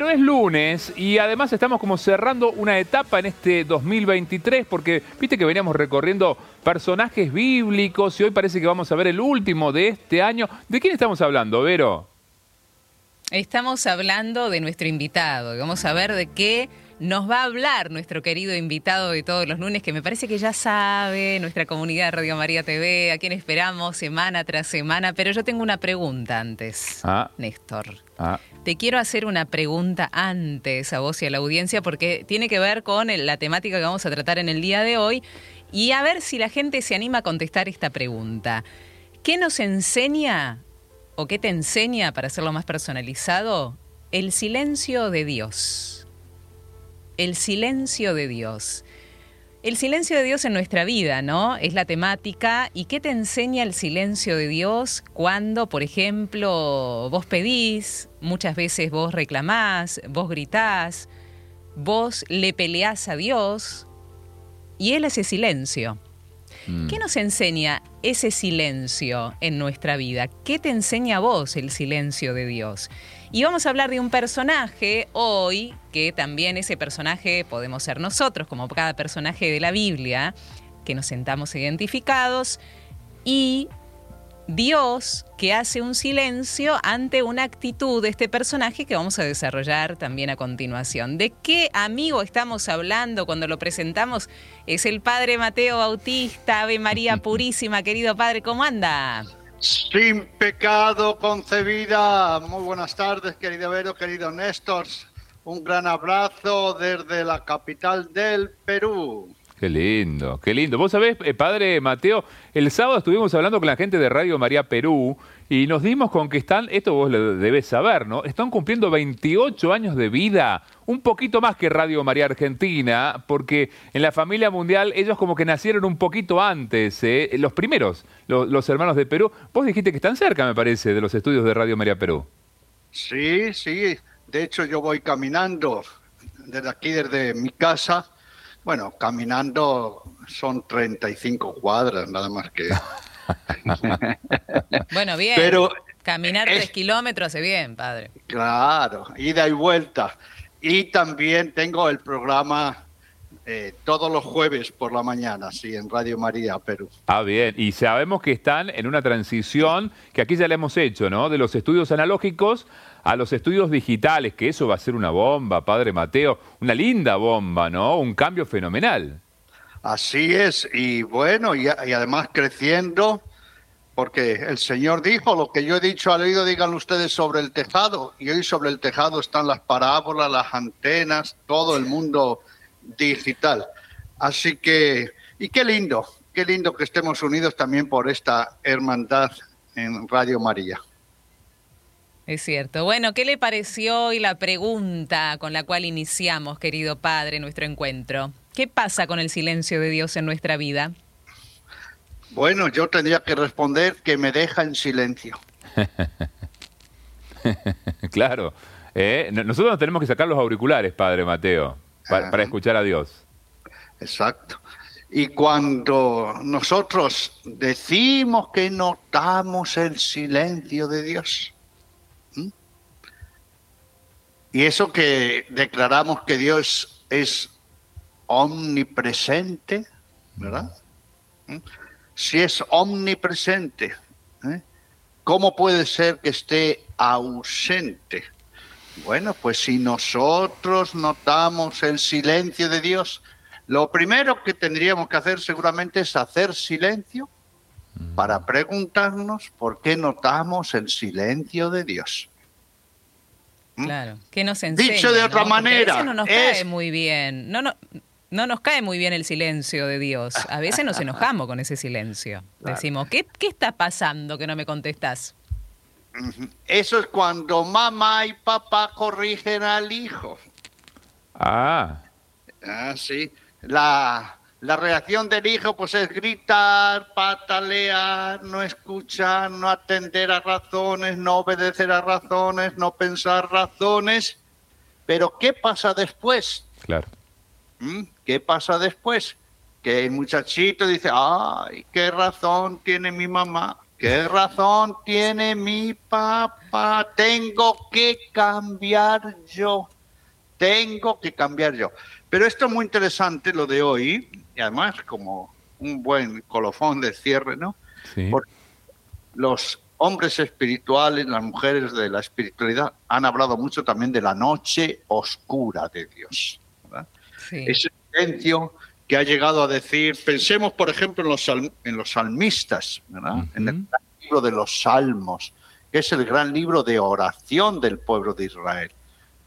Pero es lunes y además estamos como cerrando una etapa en este 2023 porque viste que veníamos recorriendo personajes bíblicos y hoy parece que vamos a ver el último de este año. ¿De quién estamos hablando, Vero? Estamos hablando de nuestro invitado vamos a ver de qué nos va a hablar nuestro querido invitado de todos los lunes, que me parece que ya sabe, nuestra comunidad de Radio María TV, a quien esperamos semana tras semana. Pero yo tengo una pregunta antes, ah. Néstor. Ah. Te quiero hacer una pregunta antes a vos y a la audiencia porque tiene que ver con la temática que vamos a tratar en el día de hoy y a ver si la gente se anima a contestar esta pregunta. ¿Qué nos enseña o qué te enseña, para hacerlo más personalizado, el silencio de Dios? el silencio de Dios. El silencio de Dios en nuestra vida, ¿no? Es la temática. ¿Y qué te enseña el silencio de Dios cuando, por ejemplo, vos pedís, muchas veces vos reclamás, vos gritás, vos le peleás a Dios y Él hace silencio? Mm. ¿Qué nos enseña ese silencio en nuestra vida? ¿Qué te enseña a vos el silencio de Dios? Y vamos a hablar de un personaje hoy, que también ese personaje podemos ser nosotros, como cada personaje de la Biblia, que nos sentamos identificados, y Dios que hace un silencio ante una actitud de este personaje que vamos a desarrollar también a continuación. ¿De qué amigo estamos hablando cuando lo presentamos? Es el Padre Mateo Bautista, Ave María Purísima, querido Padre, ¿cómo anda? Sin pecado concebida. Muy buenas tardes, querido Vero, querido Néstor. Un gran abrazo desde la capital del Perú. Qué lindo, qué lindo. Vos sabés, eh, padre Mateo, el sábado estuvimos hablando con la gente de Radio María Perú y nos dimos con que están, esto vos lo debes saber, ¿no? Están cumpliendo 28 años de vida, un poquito más que Radio María Argentina, porque en la familia mundial ellos como que nacieron un poquito antes, ¿eh? los primeros, los, hermanos de Perú. Vos dijiste que están cerca, me parece, de los estudios de Radio María Perú. Sí, sí, de hecho yo voy caminando desde aquí, desde mi casa. Bueno, caminando son 35 cuadras, nada más que bueno, bien. Pero Caminar tres kilómetros hace bien, padre. Claro, ida y vuelta. Y también tengo el programa eh, todos los jueves por la mañana, sí, en Radio María, Perú. Ah, bien. Y sabemos que están en una transición que aquí ya la hemos hecho, ¿no? De los estudios analógicos a los estudios digitales, que eso va a ser una bomba, Padre Mateo, una linda bomba, ¿no? Un cambio fenomenal. Así es, y bueno, y, además creciendo, porque el Señor dijo, lo que yo he dicho al oído, digan ustedes sobre el tejado, y hoy sobre el tejado están las parábolas, las antenas, todo el mundo digital. Así que, y qué lindo, qué lindo que estemos unidos también por esta hermandad en Radio María. Es cierto. Bueno, ¿qué le pareció hoy la pregunta con la cual iniciamos, querido Padre, nuestro encuentro? ¿Qué pasa con el silencio de Dios en nuestra vida? Bueno, yo tendría que responder que me deja en silencio. claro. ¿eh? Nosotros tenemos que sacar los auriculares, Padre Mateo, para, escuchar a Dios. Exacto. Y cuando nosotros decimos que notamos el silencio de Dios, y eso que declaramos que Dios es omnipresente, ¿verdad? ¿Mm? Si es omnipresente, ¿eh? ¿cómo puede ser que esté ausente? Bueno, pues si nosotros notamos el silencio de Dios, lo primero que tendríamos que hacer seguramente es hacer silencio para preguntarnos por qué notamos el silencio de Dios. ¿Mm? Claro, ¿qué nos enseña? Dicho de otra manera, no nos cae muy bien. No, no, no nos cae muy bien el silencio de Dios. A veces nos enojamos con ese silencio. Decimos, ¿qué, ¿qué está pasando que no me contestas? Eso es cuando mamá y papá corrigen al hijo. Ah. Ah, sí. La, la reacción del hijo pues es gritar, patalear, no escuchar, no atender a razones, no obedecer a razones, no pensar razones. Pero ¿qué pasa después? Claro. ¿Mm? ¿Qué pasa después? Que el muchachito dice, ay, qué razón tiene mi mamá, ¿Qué razón tiene mi papá? Tengo que cambiar yo. Tengo que cambiar yo. Pero esto es muy interesante, lo de hoy, y además como un buen colofón de cierre, ¿no? Sí. Porque los hombres espirituales, las mujeres de la espiritualidad, han hablado mucho también de la noche oscura de Dios. Ese silencio que ha llegado a decir, pensemos por ejemplo en los, sal- en los salmistas, ¿verdad? en el libro de los salmos, que es el gran libro de oración del pueblo de Israel.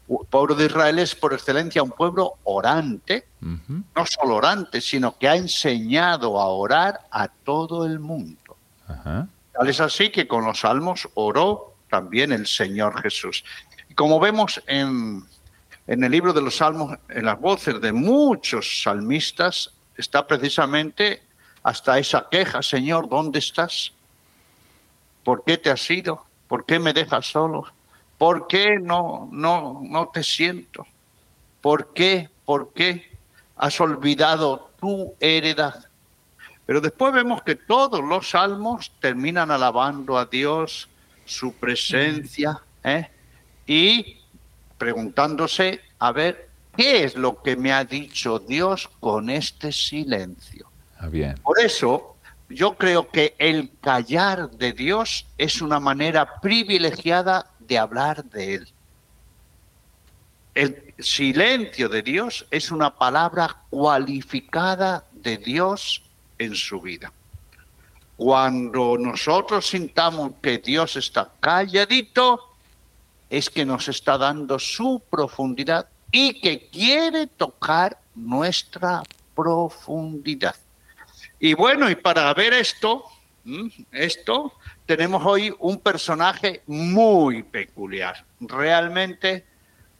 Pueblo de Israel es por excelencia un pueblo orante, no solo orante, sino que ha enseñado a orar a todo el mundo. Tal es así que con los salmos oró también el Señor Jesús. Y como vemos en, en el libro de los salmos, en las voces de muchos salmistas, está precisamente hasta esa queja, Señor, ¿dónde estás? ¿Por qué te has ido? ¿Por qué me dejas solo? ¿Por qué no, no, no te siento? ¿Por qué? ¿Por qué has olvidado tu heredad? Pero después vemos que todos los salmos terminan alabando a Dios, su presencia, ¿eh? y preguntándose, a ver, ¿qué es lo que me ha dicho Dios con este silencio? Ah, bien. Por eso, yo creo que el callar de Dios es una manera privilegiada de hablar de Él. El silencio de Dios es una palabra cualificada de Dios en su vida. Cuando nosotros sintamos que Dios está calladito, es que nos está dando su profundidad y que quiere tocar nuestra profundidad. Y bueno, y para ver esto, esto, tenemos hoy un personaje muy peculiar, realmente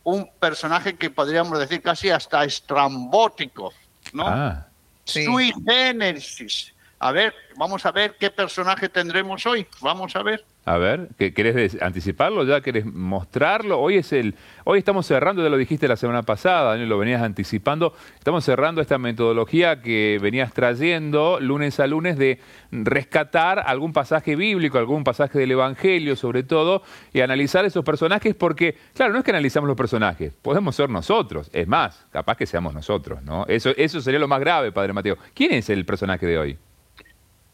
un personaje que podríamos decir casi hasta estrambótico, ¿no? Ah, Sí. Sui generis. A ver, vamos a ver qué personaje tendremos hoy. Vamos a ver. a ver, ¿qué- ¿querés anticiparlo ya? ¿Querés mostrarlo? Hoy es el, hoy estamos cerrando, ya lo dijiste la semana pasada, Daniel, lo venías anticipando, estamos cerrando esta metodología que venías trayendo lunes a lunes de rescatar algún pasaje bíblico, algún pasaje del Evangelio sobre todo, y analizar esos personajes porque, claro, no es que analizamos los personajes, podemos ser nosotros, es más, capaz que seamos nosotros, ¿no? Eso, eso sería lo más grave, Padre Mateo. ¿Quién es el personaje de hoy?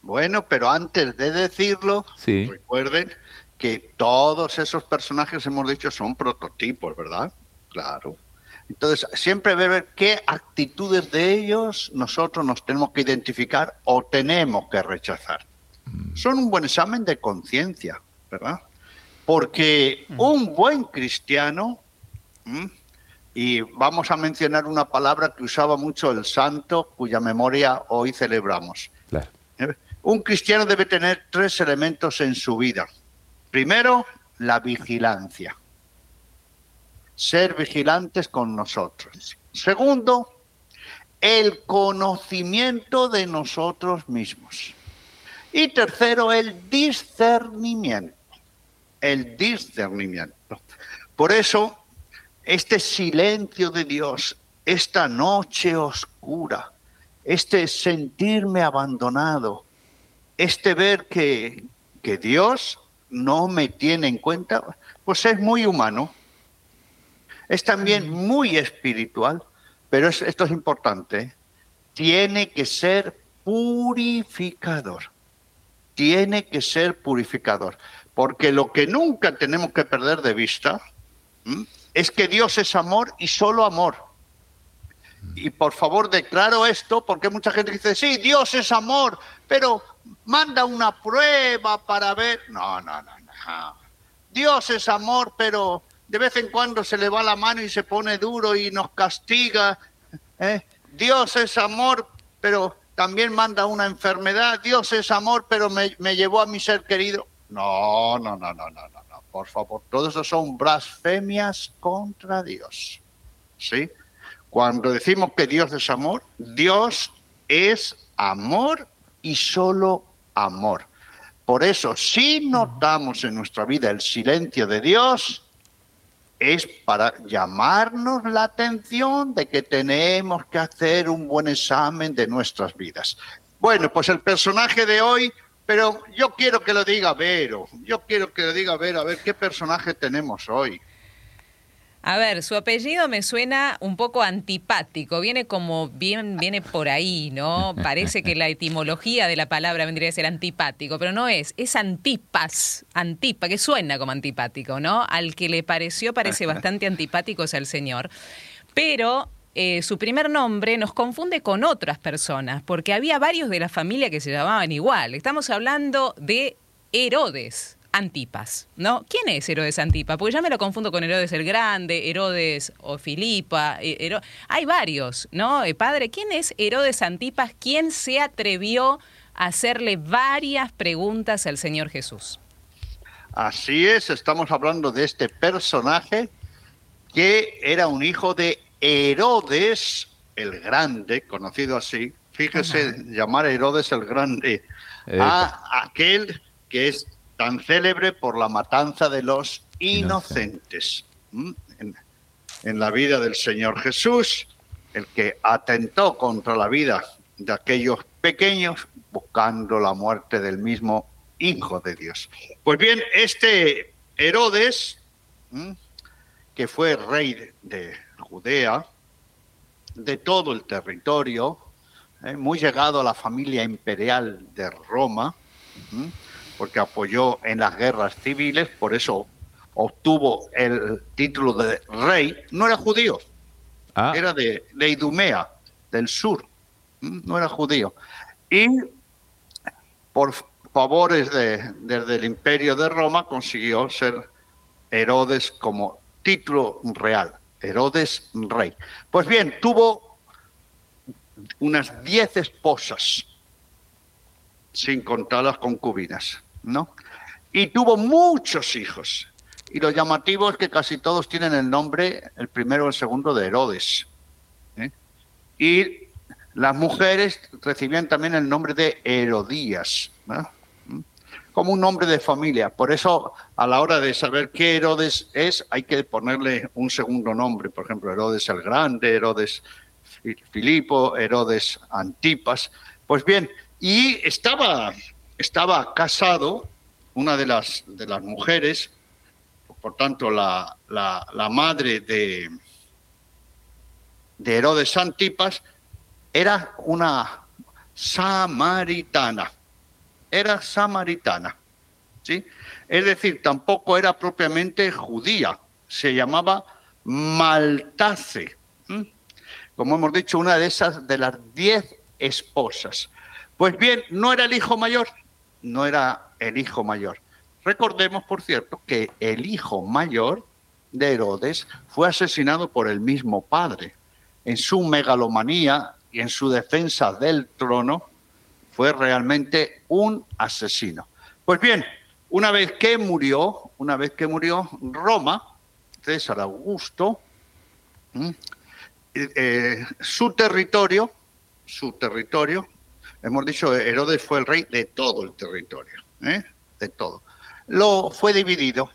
Bueno, pero antes de decirlo, Sí. recuerden que todos esos personajes, hemos dicho, son prototipos, ¿verdad? Claro. Entonces, siempre ver qué actitudes de ellos nosotros nos tenemos que identificar o tenemos que rechazar. Son un buen examen de conciencia, ¿verdad? Porque un buen cristiano, ¿m? y vamos a mencionar una palabra que usaba mucho el santo, cuya memoria hoy celebramos. Claro. Un cristiano debe tener tres elementos en su vida. Primero, la vigilancia. Ser vigilantes con nosotros. Segundo, el conocimiento de nosotros mismos. Y tercero, el discernimiento. El discernimiento. Por eso, este silencio de Dios, esta noche oscura, este sentirme abandonado, este ver que, que Dios no me tiene en cuenta, pues es muy humano. Es también muy espiritual, pero es- esto es importante. ¿eh? Tiene que ser purificador. Tiene que ser purificador. Porque lo que nunca tenemos que perder de vista ¿m? es que Dios es amor y solo amor. Y por favor declaro esto porque mucha gente dice, sí, Dios es amor, pero manda una prueba para ver. No, no, no, no. Dios es amor, pero de vez en cuando se le va la mano y se pone duro y nos castiga. ¿eh? Dios es amor, pero también manda una enfermedad. Dios es amor, pero me, me llevó a mi ser querido. No, no, no, no, no, no, no. Por favor, todo eso son blasfemias contra Dios. ¿Sí? Cuando decimos que Dios es amor, Dios es amor y solo amor. Por eso, si notamos en nuestra vida el silencio de Dios, es para llamarnos la atención de que tenemos que hacer un buen examen de nuestras vidas. Bueno, pues el personaje de hoy Pero yo quiero que lo diga Vero, yo quiero que lo diga Vero, a ver qué personaje tenemos hoy. A ver, su apellido me suena un poco antipático, viene como bien, viene por ahí, ¿no? Parece que la etimología de la palabra vendría a ser antipático, pero no es, es antipas, antipa, que suena como antipático, ¿no? Al que le pareció parece bastante antipático es al señor. Pero eh, su primer nombre nos confunde con otras personas, porque había varios de la familia que se llamaban igual. Estamos hablando de Herodes. Antipas, ¿no? ¿Quién es Herodes Antipas? Porque ya me lo confundo con Herodes el Grande, Herodes o Filipa, eh, hay varios, ¿no? Eh, padre, ¿quién es Herodes Antipas? ¿Quién se atrevió a hacerle varias preguntas al Señor Jesús? Así es, estamos hablando de este personaje que era un hijo de Herodes el Grande, conocido así. Fíjese, llamar Herodes el Grande a aquel que es tan célebre por la matanza de los inocentes. En, la vida del Señor Jesús, el que atentó contra la vida de aquellos pequeños buscando la muerte del mismo Hijo de Dios. Pues bien, este Herodes, que fue rey de Judea, de todo el territorio, ¿eh? muy llegado a la familia imperial de Roma, porque apoyó en las guerras civiles, por eso obtuvo el título de rey, no era judío, ah. era de, Idumea, del sur, no era judío. Y por favores de, desde el imperio de Roma consiguió ser Herodes como título real, Herodes rey. Pues bien, tuvo unas diez esposas, sin contar las concubinas. ¿No? Y tuvo muchos hijos. Y lo llamativo es que casi todos tienen el nombre, el primero o el segundo, de Herodes. ¿eh? Y las mujeres recibían también el nombre de Herodías, como un nombre de familia. Por eso, a la hora de saber qué Herodes es, hay que ponerle un segundo nombre. Por ejemplo, Herodes el Grande, Herodes Filipo, Herodes Antipas. Pues bien, y estaba estaba casado, una de las, de las mujeres, por tanto la, la, madre de, de Herodes Antipas, era una samaritana, era samaritana, ¿sí? Es decir, tampoco era propiamente judía, se llamaba Maltace, como hemos dicho, una de esas de las diez esposas. Pues bien, no era el hijo mayor, no era el hijo mayor. Recordemos, por cierto, que el hijo mayor de Herodes fue asesinado por el mismo padre. En su megalomanía y en su defensa del trono, fue realmente un asesino. Pues bien, una vez que murió, una vez que murió Roma, César Augusto, eh, eh, su territorio, su territorio Hemos dicho, Herodes fue el rey de todo el territorio, ¿eh? de todo. Lo fue dividido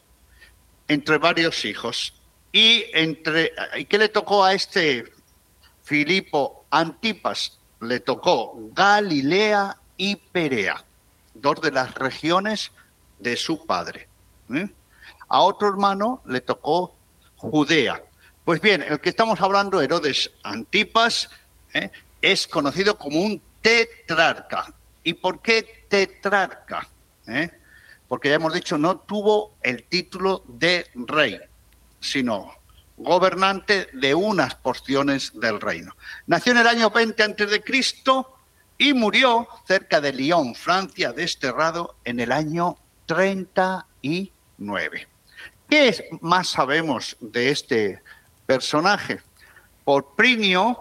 entre varios hijos y entre ¿y qué le tocó a este Filipo Antipas? Le tocó Galilea y Perea, dos de las regiones de su padre. ¿eh? A otro hermano le tocó Judea. Pues bien, el que estamos hablando, Herodes Antipas, ¿eh? es conocido como un tetrarca. ¿Y por qué tetrarca? ¿Eh? Porque ya hemos dicho, no tuvo el título de rey, sino gobernante de unas porciones del reino. Nació en el año 20 a.C. y murió cerca de Lyon, Francia, desterrado en el año 39. ¿Qué más sabemos de este personaje? Por Prinio,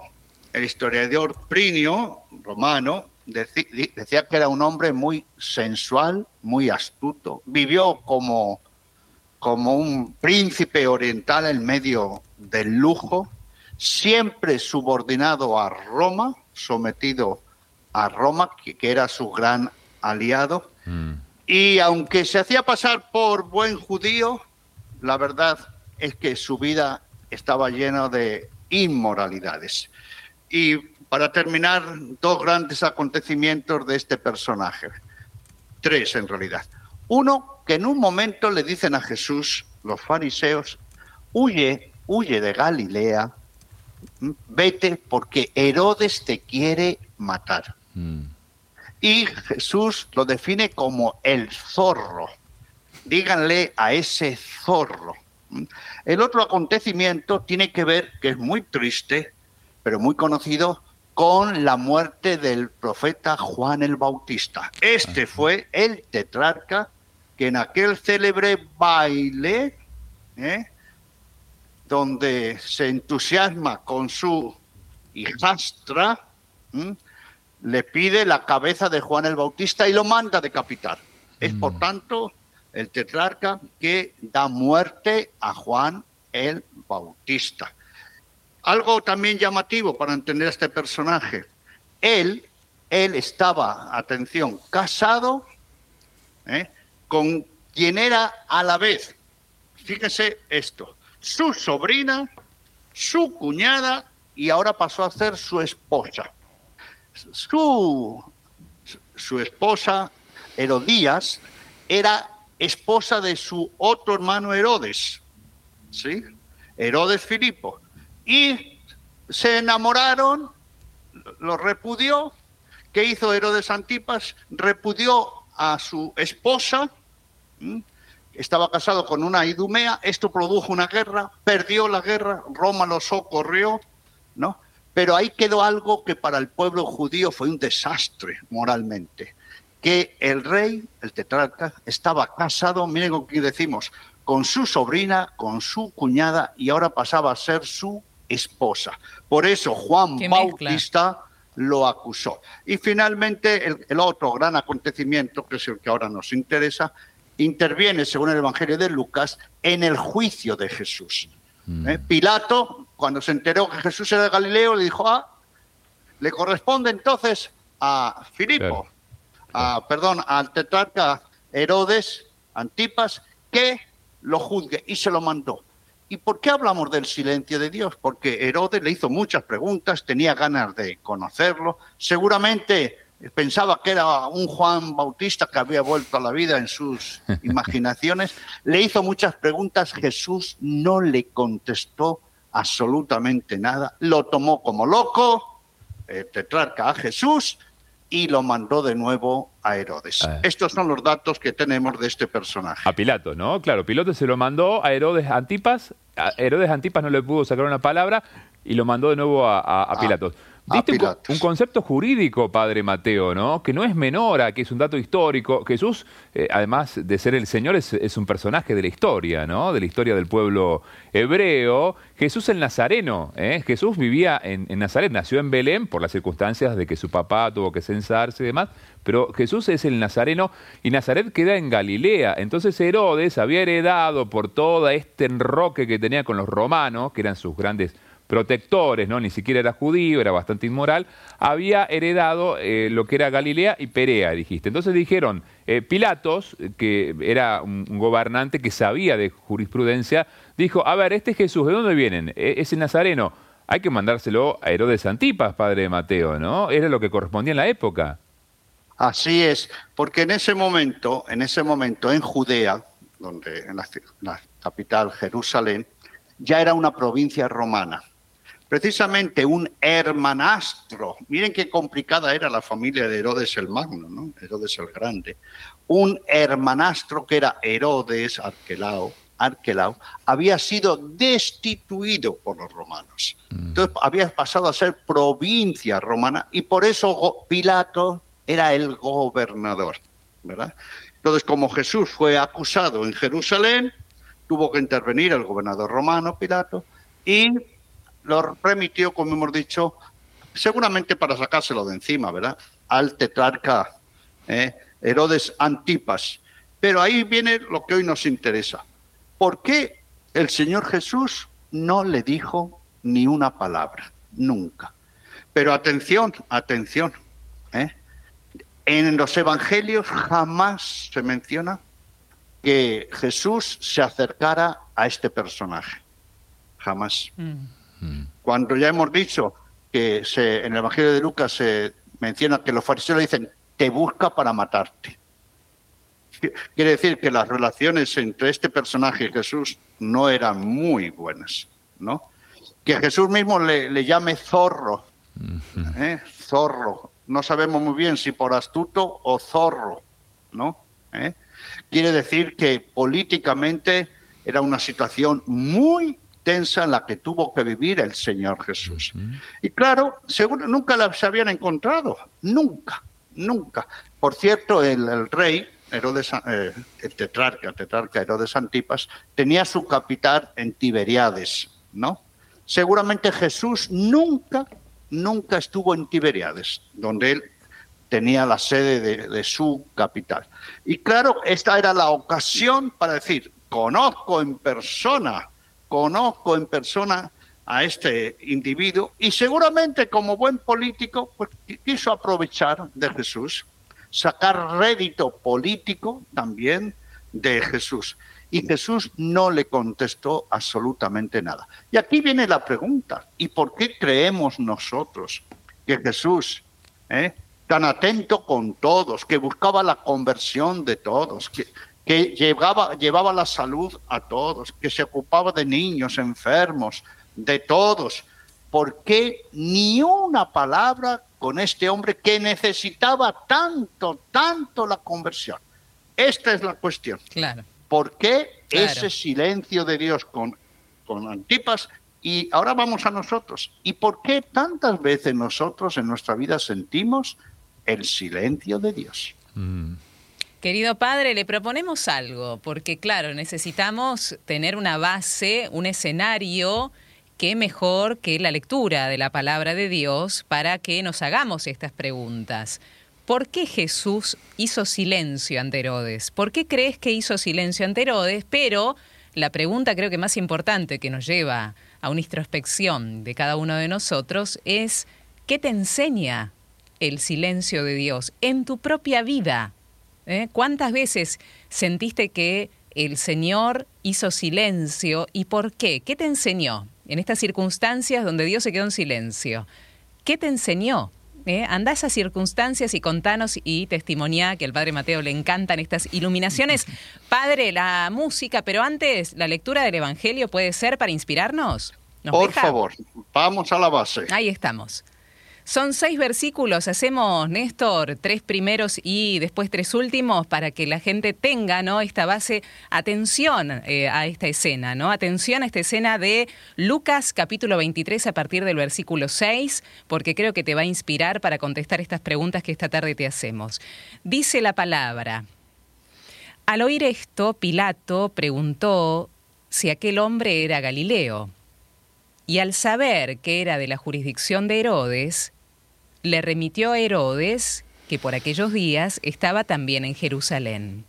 el historiador Prinio, romano, decía que era un hombre muy sensual, muy astuto. Vivió como, como un príncipe oriental en medio del lujo, siempre subordinado a Roma, sometido a Roma, que, era su gran aliado. Mm. Y aunque se hacía pasar por buen judío, la verdad es que su vida estaba llena de inmoralidades. Y para terminar, dos grandes acontecimientos de este personaje. tres en realidad. Uno, que en un momento le dicen a Jesús, los fariseos, huye, huye de Galilea, vete porque Herodes te quiere matar. Mm. Y Jesús lo define como el zorro. Díganle a ese zorro. El otro acontecimiento tiene que ver, que es muy triste, pero muy conocido, con la muerte del profeta Juan el Bautista. Este fue el tetrarca que en aquel célebre baile, ¿eh? donde se entusiasma con su hijastra, le pide la cabeza de Juan el Bautista y lo manda a decapitar. Es por mm. tanto el tetrarca que da muerte a Juan el Bautista. Algo también llamativo para entender a este personaje. Él, él estaba, atención, casado ¿eh? con quien era a la vez, fíjese esto, su sobrina, su cuñada y ahora pasó a ser su esposa. Su, su esposa, Herodías, era esposa de su otro hermano Herodes, ¿sí? Herodes Filipo. Y se enamoraron, lo repudió. ¿Qué hizo Herodes Antipas? Repudió a su esposa, estaba casado con una idumea, esto produjo una guerra, perdió la guerra, Roma lo socorrió, ¿no? Pero ahí quedó algo que para el pueblo judío fue un desastre moralmente, que el rey, el tetrarca, estaba casado, miren con quién decimos, con su sobrina, con su cuñada y ahora pasaba a ser su esposa. Por eso Juan Bautista lo acusó. Y finalmente el, otro gran acontecimiento, que es el que ahora nos interesa, interviene, según el Evangelio de Lucas, en el juicio de Jesús. Mm. ¿Eh? Pilato, cuando se enteró que Jesús era de Galileo, le dijo, ah, le corresponde entonces a Filipo, a, perdón, al tetrarca Herodes Antipas, que lo juzgue, y se lo mandó. ¿Y por qué hablamos del silencio de Dios? Porque Herodes le hizo muchas preguntas, tenía ganas de conocerlo, seguramente pensaba que era un Juan Bautista que había vuelto a la vida en sus imaginaciones, le hizo muchas preguntas, Jesús no le contestó absolutamente nada, lo tomó como loco, el tetrarca a Jesús, y lo mandó de nuevo a Herodes. Ah. Estos son los datos que tenemos de este personaje. A Pilato, ¿no? Claro, Pilato se lo mandó a Herodes Antipas, a Herodes Antipas no le pudo sacar una palabra y lo mandó de nuevo a, a, ah. Un, concepto jurídico, padre Mateo, ¿no? Que no es menor a que es un dato histórico. Jesús, eh, además de ser el Señor, es, un personaje de la historia, ¿no? De la historia del pueblo hebreo. Jesús el Nazareno, ¿eh? Jesús vivía en, Nazaret, nació en Belén por las circunstancias de que su papá tuvo que censarse y demás, pero Jesús es el Nazareno y Nazaret queda en Galilea. Entonces Herodes había heredado por todo este enroque que tenía con los romanos, que eran sus grandes protectores, ¿no? ni siquiera era judío, era bastante inmoral, había heredado eh, lo que era Galilea y Perea, dijiste. Entonces dijeron, eh, Pilatos, que era un, gobernante que sabía de jurisprudencia, dijo, a ver, este Jesús, ¿de dónde vienen? E, es el Nazareno. Hay que mandárselo a Herodes Antipas, padre de Mateo, ¿no? Era lo que correspondía en la época. Así es, porque en ese momento, en ese momento en Judea, donde en la capital Jerusalén, ya era una provincia romana precisamente un hermanastro. Miren qué complicada era la familia de Herodes el Magno, ¿no? Herodes el Grande. Un hermanastro que era Herodes Arquelao, Arquelao había sido destituido por los romanos. Mm. Entonces había pasado a ser provincia romana y por eso Pilato era el gobernador, ¿verdad? Entonces, como Jesús fue acusado en Jerusalén, tuvo que intervenir el gobernador romano, Pilato, y lo remitió, como hemos dicho, seguramente para sacárselo de encima, ¿verdad? Al tetrarca ¿eh? Herodes Antipas. Pero ahí viene lo que hoy nos interesa. ¿Por qué el Señor Jesús no le dijo ni una palabra? Nunca. Pero atención, atención. ¿eh? En los evangelios jamás se menciona que Jesús se acercara a este personaje. Jamás. Mm. Cuando ya hemos dicho que en el Evangelio de Lucas se menciona que los fariseos le dicen, te busca para matarte. Quiere decir que las relaciones entre este personaje y Jesús no eran muy buenas, ¿no? Que Jesús mismo le, llame zorro, ¿eh? zorro. No sabemos muy bien si por astuto o zorro, ¿no? ¿Eh? Quiere decir que políticamente era una situación muy en la que tuvo que vivir el Señor Jesús. Y claro, seguro nunca la, se habían encontrado, nunca, nunca. Por cierto, el, rey, Herodes, eh, el tetrarca, tetrarca Herodes Antipas, tenía su capital en Tiberiades, ¿no? Seguramente Jesús nunca, nunca estuvo en Tiberiades, donde él tenía la sede de, de su capital. Y claro, esta era la ocasión para decir, conozco en persona conozco en persona a este individuo y seguramente como buen político pues, quiso aprovechar de Jesús, sacar rédito político también de Jesús. Y Jesús no le contestó absolutamente nada. Y aquí viene la pregunta, ¿y por qué creemos nosotros que Jesús, eh, tan atento con todos, que buscaba la conversión de todos, que, que llevaba, llevaba la salud a todos, que se ocupaba de niños enfermos, de todos. ¿Por qué ni una palabra con este hombre que necesitaba tanto, tanto la conversión? Esta es la cuestión. Claro. ¿Por qué ese silencio de Dios con, con Antipas? Y ahora vamos a nosotros. ¿Y por qué tantas veces nosotros en nuestra vida sentimos el silencio de Dios? Mm. Querido padre, le proponemos algo, porque claro, necesitamos tener una base, un escenario que mejor que la lectura de la palabra de Dios para que nos hagamos estas preguntas. ¿Por qué Jesús hizo silencio ante Herodes? ¿Por qué crees que hizo silencio ante Herodes? Pero la pregunta creo que más importante que nos lleva a una introspección de cada uno de nosotros es, ¿qué te enseña el silencio de Dios en tu propia vida? ¿Eh? ¿Cuántas veces sentiste que el Señor hizo silencio y por qué? ¿Qué te enseñó en estas circunstancias donde Dios se quedó en silencio? ¿Qué te enseñó? ¿Eh? Anda a esas circunstancias y contanos y testimonia que al Padre Mateo le encantan estas iluminaciones. Padre, la música, pero antes, ¿la lectura del Evangelio puede ser para inspirarnos? Por favor, vamos a la base. Ahí estamos. Son seis versículos, hacemos, Néstor, tres primeros y después tres últimos para que la gente tenga ¿no? esta base. Atención eh, a esta escena, ¿no? Atención a esta escena de Lucas capítulo 23 a partir del versículo 6, porque creo que te va a inspirar para contestar estas preguntas que esta tarde te hacemos. Dice la palabra. Al oír esto, Pilato preguntó si aquel hombre era Galileo. Y al saber que era de la jurisdicción de Herodes, le remitió a Herodes, que por aquellos días estaba también en Jerusalén.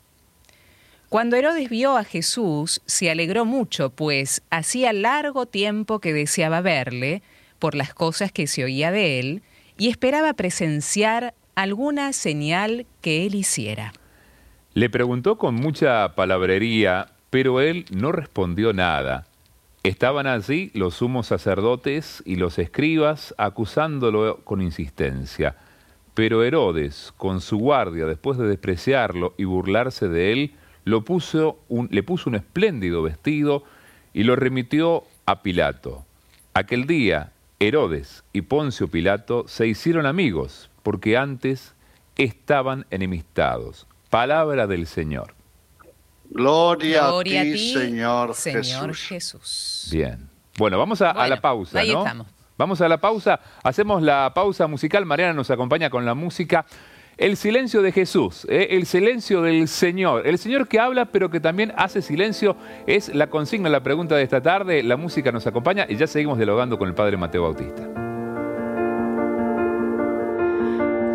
Cuando Herodes vio a Jesús, se alegró mucho, pues hacía largo tiempo que deseaba verle, por las cosas que se oía de él, y esperaba presenciar alguna señal que él hiciera. Le preguntó con mucha palabrería, pero él no respondió nada. Estaban allí los sumos sacerdotes y los escribas acusándolo con insistencia. Pero Herodes, con su guardia, después de despreciarlo y burlarse de él, lo puso le puso un espléndido vestido y lo remitió a Pilato. Aquel día, Herodes y Poncio Pilato se hicieron amigos, porque antes estaban enemistados. Palabra del Señor. Gloria, a, ti, Señor, Jesús. Bien. Bueno, vamos a, la pausa. Ahí estamos. Vamos a la pausa. Hacemos la pausa musical. Mariana nos acompaña con la música. El silencio de Jesús, ¿eh? el silencio del Señor. El Señor que habla, pero que también hace silencio, es la consigna, la pregunta de esta tarde. La música nos acompaña y ya seguimos dialogando con el Padre Mateo Bautista.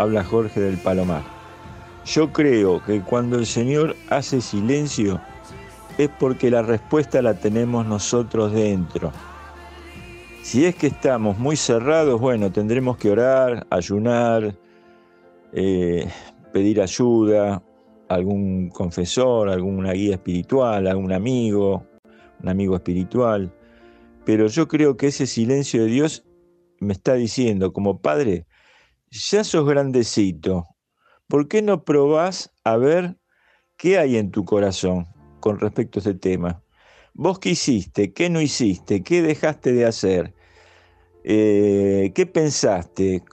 Habla Jorge del Palomar. Yo creo que cuando el Señor hace silencio es porque la respuesta la tenemos nosotros dentro. Si es que estamos muy cerrados, bueno, tendremos que orar, ayunar, eh, pedir ayuda, algún confesor, alguna guía espiritual, algún amigo, un amigo espiritual. Pero yo creo que ese silencio de Dios me está diciendo, como padre, ya sos grandecito, ¿por qué no probás a ver qué hay en tu corazón con respecto a este tema? ¿Vos qué hiciste? ¿Qué no hiciste? ¿Qué dejaste de hacer? Eh, ¿Qué pensaste?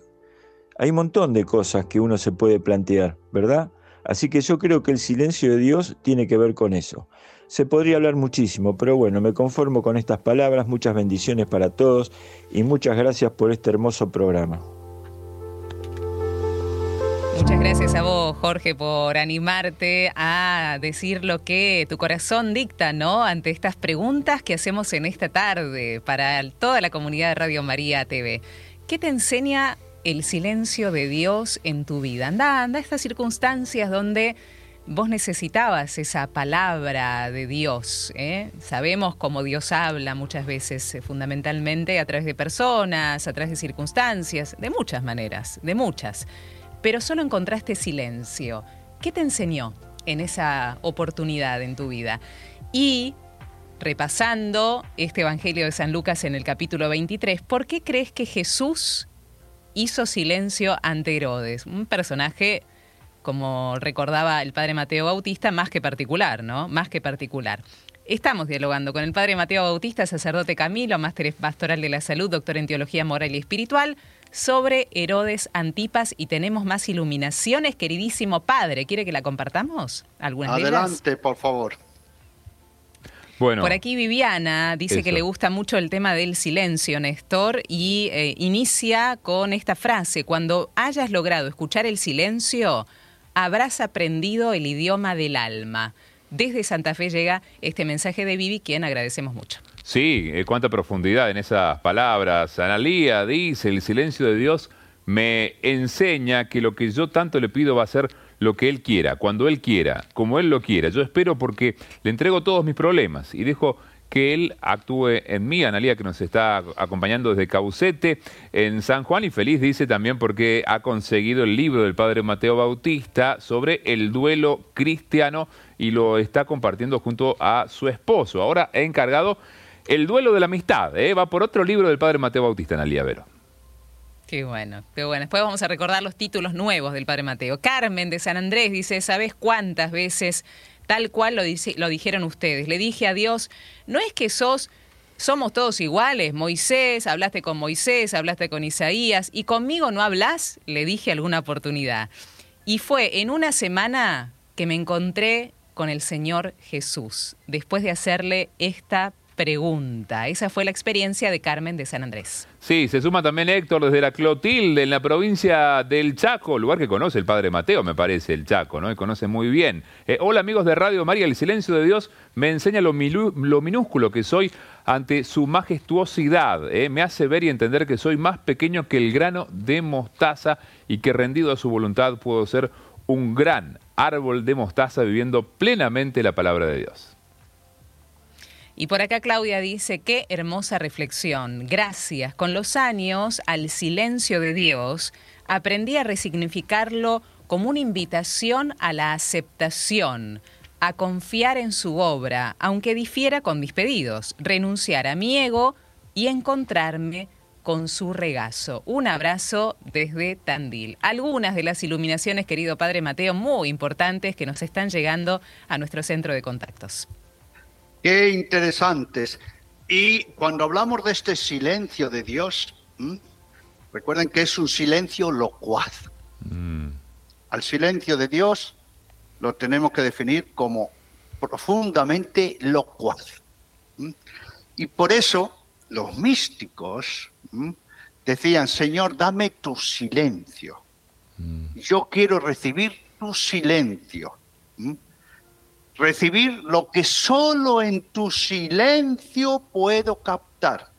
Hay un montón de cosas que uno se puede plantear, ¿verdad? Así que yo creo que el silencio de Dios tiene que ver con eso. Se podría hablar muchísimo, pero bueno, me conformo con estas palabras. Muchas bendiciones para todos y muchas gracias por este hermoso programa. Muchas gracias a vos, Jorge, por animarte a decir lo que tu corazón dicta, ¿no? Ante estas preguntas que hacemos en esta tarde para toda la comunidad de Radio María TV. ¿Qué te enseña el silencio de Dios en tu vida? Anda, a estas circunstancias donde vos necesitabas esa palabra de Dios. ¿eh? Sabemos cómo Dios habla muchas veces, eh, fundamentalmente a través de personas, a través de circunstancias, de muchas maneras, de muchas. Pero solo encontraste silencio. ¿Qué te enseñó en esa oportunidad en tu vida? Y repasando este Evangelio de San Lucas en el capítulo 23, ¿por qué crees que Jesús hizo silencio ante Herodes? Un personaje, como recordaba el padre Mateo Bautista, más que particular, ¿no? Más que particular. Estamos dialogando con el padre Mateo Bautista, sacerdote Camilo, máster pastoral de la salud, doctor en teología moral y espiritual, sobre Herodes Antipas y tenemos más iluminaciones, queridísimo padre. ¿Quiere que la compartamos? ¿Algunas de ellas? Adelante, por favor. Bueno, Por aquí Viviana dice que le gusta mucho el tema del silencio, Néstor, y eh, inicia con esta frase, cuando hayas logrado escuchar el silencio, habrás aprendido el idioma del alma. Desde Santa Fe llega este mensaje de Vivi, quien agradecemos mucho. Sí, eh, cuánta profundidad en esas palabras. Analía dice, el silencio de Dios me enseña que lo que yo tanto le pido va a ser lo que Él quiera, cuando Él quiera, como Él lo quiera. Yo espero porque le entrego todos mis problemas y dejo que Él actúe en mí. Analía que nos está acompañando desde Caucete en San Juan y feliz dice también porque ha conseguido el libro del Padre Mateo Bautista sobre el duelo cristiano y lo está compartiendo junto a su esposo. Ahora encargado el duelo de la amistad. ¿eh? Va por otro libro del Padre Mateo Bautista, Analía Vero. Qué bueno, qué bueno. Después vamos a recordar los títulos nuevos del Padre Mateo. Carmen de San Andrés dice, ¿sabes cuántas veces tal cual lo, lo dijeron ustedes? Le dije a Dios, no es que sos, somos todos iguales. Moisés, hablaste con Moisés, hablaste con Isaías, y conmigo no hablas, le dije alguna oportunidad. Y fue en una semana que me encontré con el Señor Jesús, después de hacerle esta pregunta. Esa fue la experiencia de Carmen de San Andrés. Sí, se suma también Héctor desde la Clotilde, en la provincia del Chaco, lugar que conoce el Padre Mateo, me parece, el Chaco, ¿no? Y conoce muy bien. Eh, hola amigos de Radio María, el silencio de Dios me enseña lo, minúsculo que soy ante su majestuosidad. ¿eh? Me hace ver y entender que soy más pequeño que el grano de mostaza y que rendido a su voluntad puedo ser un gran árbol de mostaza viviendo plenamente la palabra de Dios. Y por acá Claudia dice, qué hermosa reflexión. Gracias. Con los años, al silencio de Dios, aprendí a resignificarlo como una invitación a la aceptación, a confiar en su obra, aunque difiera con mis pedidos, renunciar a mi ego y encontrarme con su regazo. Un abrazo desde Tandil. Algunas de las iluminaciones, querido Padre Mateo, muy importantes que nos están llegando a nuestro centro de contactos. Qué interesantes. Y cuando hablamos de este silencio de Dios, ¿m? recuerden que es un silencio locuaz. Al silencio de Dios lo tenemos que definir como profundamente locuaz. ¿m? Y por eso los místicos ¿m? decían, Señor, dame tu silencio. Yo quiero recibir tu silencio. ¿m? Recibir lo que solo en tu silencio puedo captar.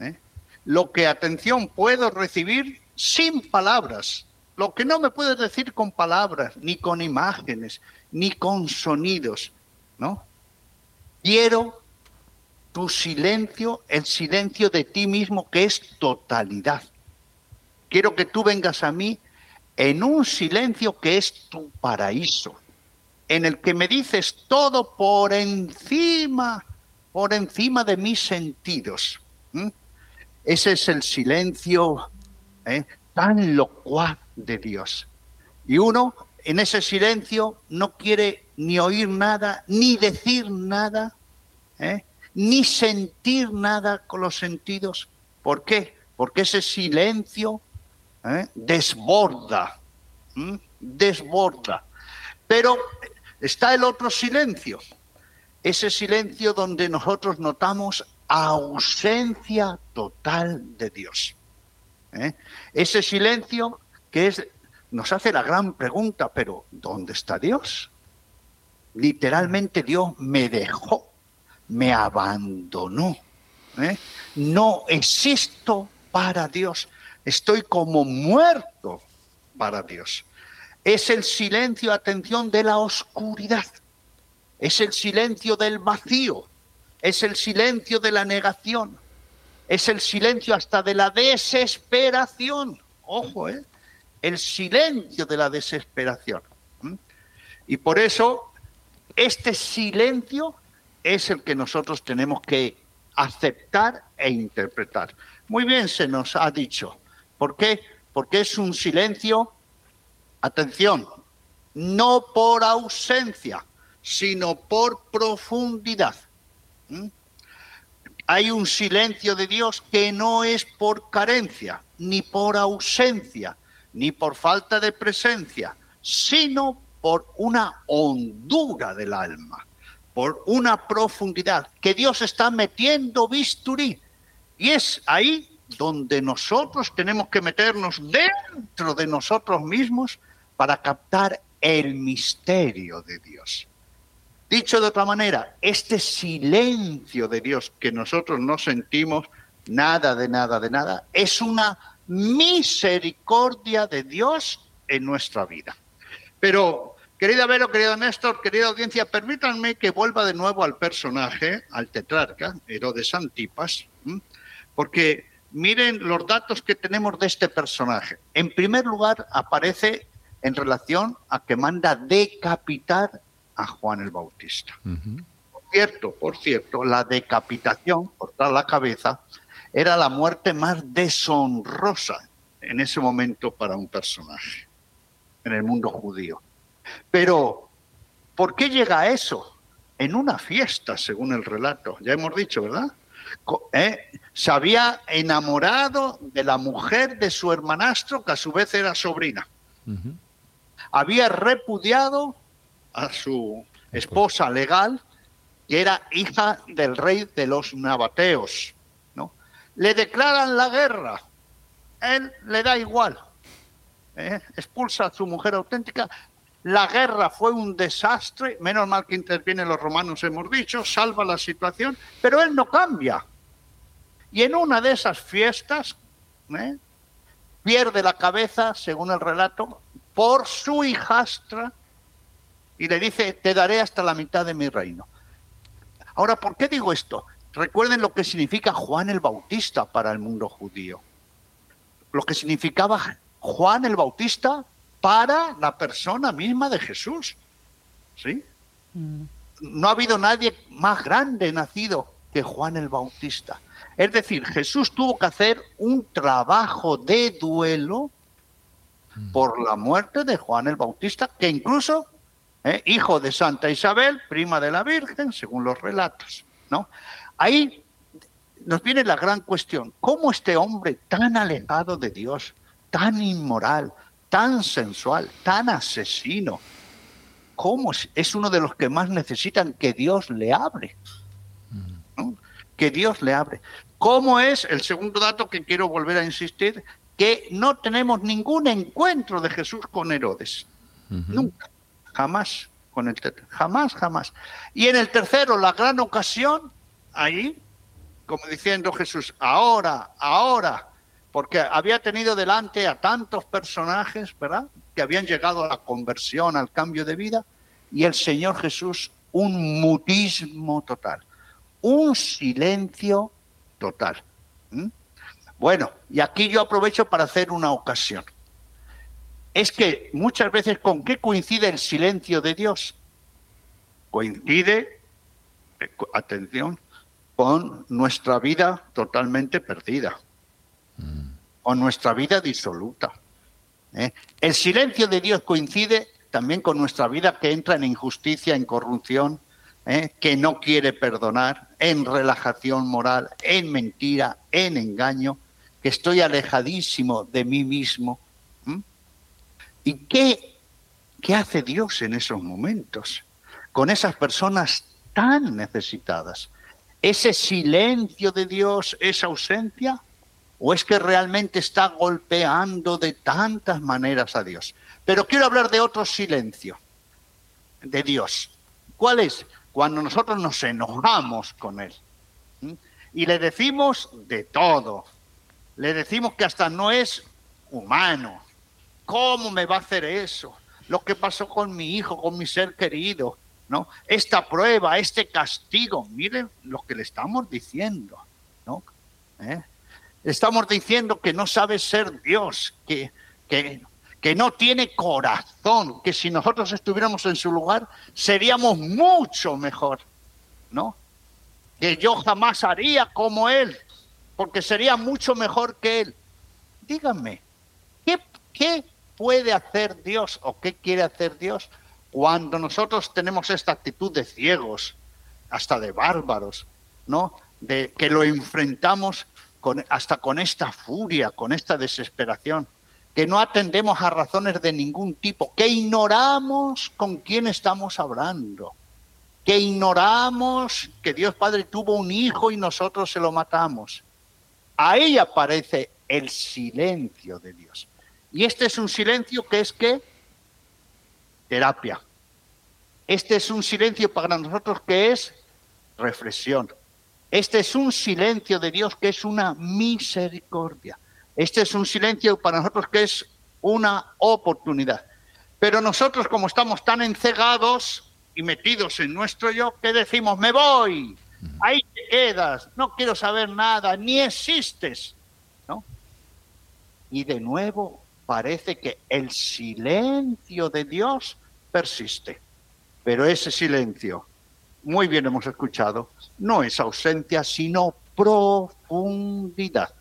¿eh? Lo que, atención, puedo recibir sin palabras. Lo que no me puedes decir con palabras, ni con imágenes, ni con sonidos. ¿no? Quiero tu silencio, el silencio de ti mismo, que es totalidad. Quiero que tú vengas a mí en un silencio que es tu paraíso en el que me dices todo por encima, por encima de mis sentidos. Ese es el silencio ¿eh? tan locuaz de Dios. Y uno en ese silencio no quiere ni oír nada, ni decir nada, ¿eh? ni sentir nada con los sentidos. ¿Por qué? Porque ese silencio ¿eh? desborda, desborda. Pero está el otro silencio, ese silencio donde nosotros notamos ausencia total de Dios. ¿eh? Ese silencio que nos hace la gran pregunta, pero ¿dónde está Dios? Literalmente Dios me dejó, me abandonó. ¿eh? No existo para Dios, estoy como muerto para Dios es el silencio, atención, de la oscuridad, es el silencio del vacío, es el silencio de la negación, es el silencio hasta de la desesperación. Ojo, ¿eh? El silencio de la desesperación. ¿m? Y por eso, este silencio es el que nosotros tenemos que aceptar e interpretar. Muy bien se nos ha dicho. ¿Por qué? Porque es un silencio Atención, no por ausencia, sino por profundidad. ¿Mm? Hay un silencio de Dios que no es por carencia, ni por ausencia, ni por falta de presencia, sino por una hondura del alma, por una profundidad que Dios está metiendo bisturí. Y es ahí donde nosotros tenemos que meternos dentro de nosotros mismos para captar el misterio de Dios. Dicho de otra manera, este silencio de Dios que nosotros no sentimos nada de nada de nada, es una misericordia de Dios en nuestra vida. Pero, querida Vero, querido Néstor, querida audiencia, permítanme que vuelva de nuevo al personaje, al tetrarca, Herodes Antipas, porque miren los datos que tenemos de este personaje. En primer lugar, aparece en relación a que manda decapitar a Juan el Bautista. Por cierto, por cierto, la decapitación, cortar la cabeza, era la muerte más deshonrosa en ese momento para un personaje en el mundo judío. Pero, ¿por qué llega a eso? En una fiesta, según el relato, ya hemos dicho, ¿verdad? ¿Eh? Se había enamorado de la mujer de su hermanastro, que a su vez era sobrina. Había repudiado a su esposa legal, que era hija del rey de los nabateos. ¿no? Le declaran la guerra. Él le da igual. ¿eh? Expulsa a su mujer auténtica. La guerra fue un desastre. Menos mal que intervienen los romanos, hemos dicho. Salva la situación. Pero él no cambia. Y en una de esas fiestas, ¿eh? pierde la cabeza, según el relato, por su hijastra y le dice, te daré hasta la mitad de mi reino. Ahora, ¿por qué digo esto? Recuerden lo que significa Juan el Bautista para el mundo judío. Lo que significaba Juan el Bautista para la persona misma de Jesús. ¿Sí? Mm. No ha habido nadie más grande nacido que Juan el Bautista. Es decir, Jesús tuvo que hacer un trabajo de duelo. Por la muerte de Juan el Bautista, que incluso ¿eh? hijo de Santa Isabel, prima de la Virgen, según los relatos. ¿no? Ahí nos viene la gran cuestión, ¿cómo este hombre tan alejado de Dios, tan inmoral, tan sensual, tan asesino, cómo es uno de los que más necesitan que Dios le abre? Que Dios le abre. ¿Cómo es, el segundo dato que quiero volver a insistir, que no tenemos ningún encuentro de Jesús con Herodes? Nunca jamás con el jamás, jamás. Y en el tercero, la gran ocasión, ahí, como diciendo Jesús, ahora, ahora, porque había tenido delante a tantos personajes, ¿verdad? Que habían llegado a la conversión, al cambio de vida, y el Señor Jesús, un mutismo total, un silencio total. Bueno, y aquí yo aprovecho para hacer una ocasión es que muchas veces con qué coincide el silencio de Dios. Coincide, eh, atención, con nuestra vida totalmente perdida, con nuestra vida disoluta. ¿eh? El silencio de Dios coincide también con nuestra vida que entra en injusticia, en corrupción, ¿eh? que no quiere perdonar, en relajación moral, en mentira, en engaño, que estoy alejadísimo de mí mismo ¿Y qué, qué hace Dios en esos momentos con esas personas tan necesitadas? ¿Ese silencio de Dios, esa ausencia? ¿O es que realmente está golpeando de tantas maneras a Dios? Pero quiero hablar de otro silencio de Dios. ¿Cuál es? Cuando nosotros nos enojamos con Él. Y le decimos de todo. Le decimos que hasta no es humano, ¿Cómo me va a hacer eso? Lo que pasó con mi hijo, con mi ser querido, ¿no? Esta prueba, este castigo, miren lo que le estamos diciendo, ¿no? ¿Eh? Estamos diciendo que no sabe ser Dios, que, que, que no tiene corazón, que si nosotros estuviéramos en su lugar seríamos mucho mejor, ¿no? Que yo jamás haría como Él, porque sería mucho mejor que Él. Díganme, ¿qué, puede hacer Dios o qué quiere hacer Dios Cuando nosotros tenemos esta actitud de ciegos, hasta de bárbaros, ¿no? De que lo enfrentamos hasta con esta furia, con esta desesperación, que no atendemos a razones de ningún tipo, que ignoramos con quién estamos hablando, que ignoramos que Dios Padre tuvo un hijo y nosotros se lo matamos. Ahí aparece el silencio de Dios. Y este es un silencio que es que terapia. Este es un silencio para nosotros que es reflexión. Este es un silencio de Dios que es una misericordia. Este es un silencio para nosotros que es una oportunidad. Pero nosotros como estamos tan encegados y metidos en nuestro yo, que decimos, me voy, ahí te quedas, no quiero saber nada, ni existes. ¿no? Y de nuevo parece que el silencio de Dios persiste. Pero ese silencio, muy bien hemos escuchado, no es ausencia, sino profundidad.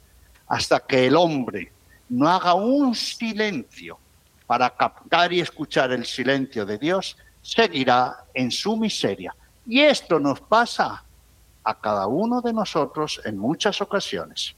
Hasta que el hombre no haga un silencio para captar y escuchar el silencio de Dios, seguirá en su miseria. Y esto nos pasa a cada uno de nosotros en muchas ocasiones.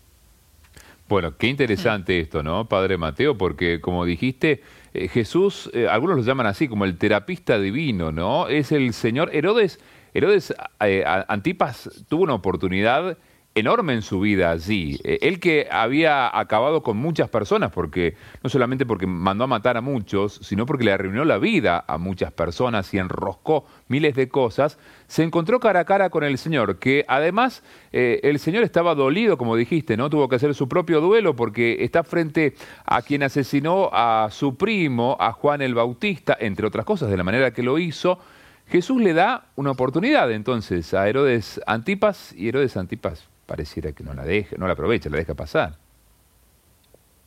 Bueno, qué interesante esto, ¿no, Padre Mateo? Porque como dijiste, eh, Jesús, eh, algunos lo llaman así, como el terapista divino, ¿no? Es el Señor. Herodes, Herodes eh, Antipas tuvo una oportunidad enorme en su vida allí. Eh, él que había acabado con muchas personas, porque no solamente porque mandó a matar a muchos, sino porque le arruinó la vida a muchas personas y enroscó miles de cosas, se encontró cara a cara con el Señor, que además eh, el Señor estaba dolido, como dijiste, ¿no? Tuvo que hacer su propio duelo porque está frente a quien asesinó a su primo, a Juan el Bautista, entre otras cosas, de la manera que lo hizo. Jesús le da una oportunidad entonces a Herodes Antipas y Herodes Antipas pareciera que no la deja, no la aprovecha, la deja pasar.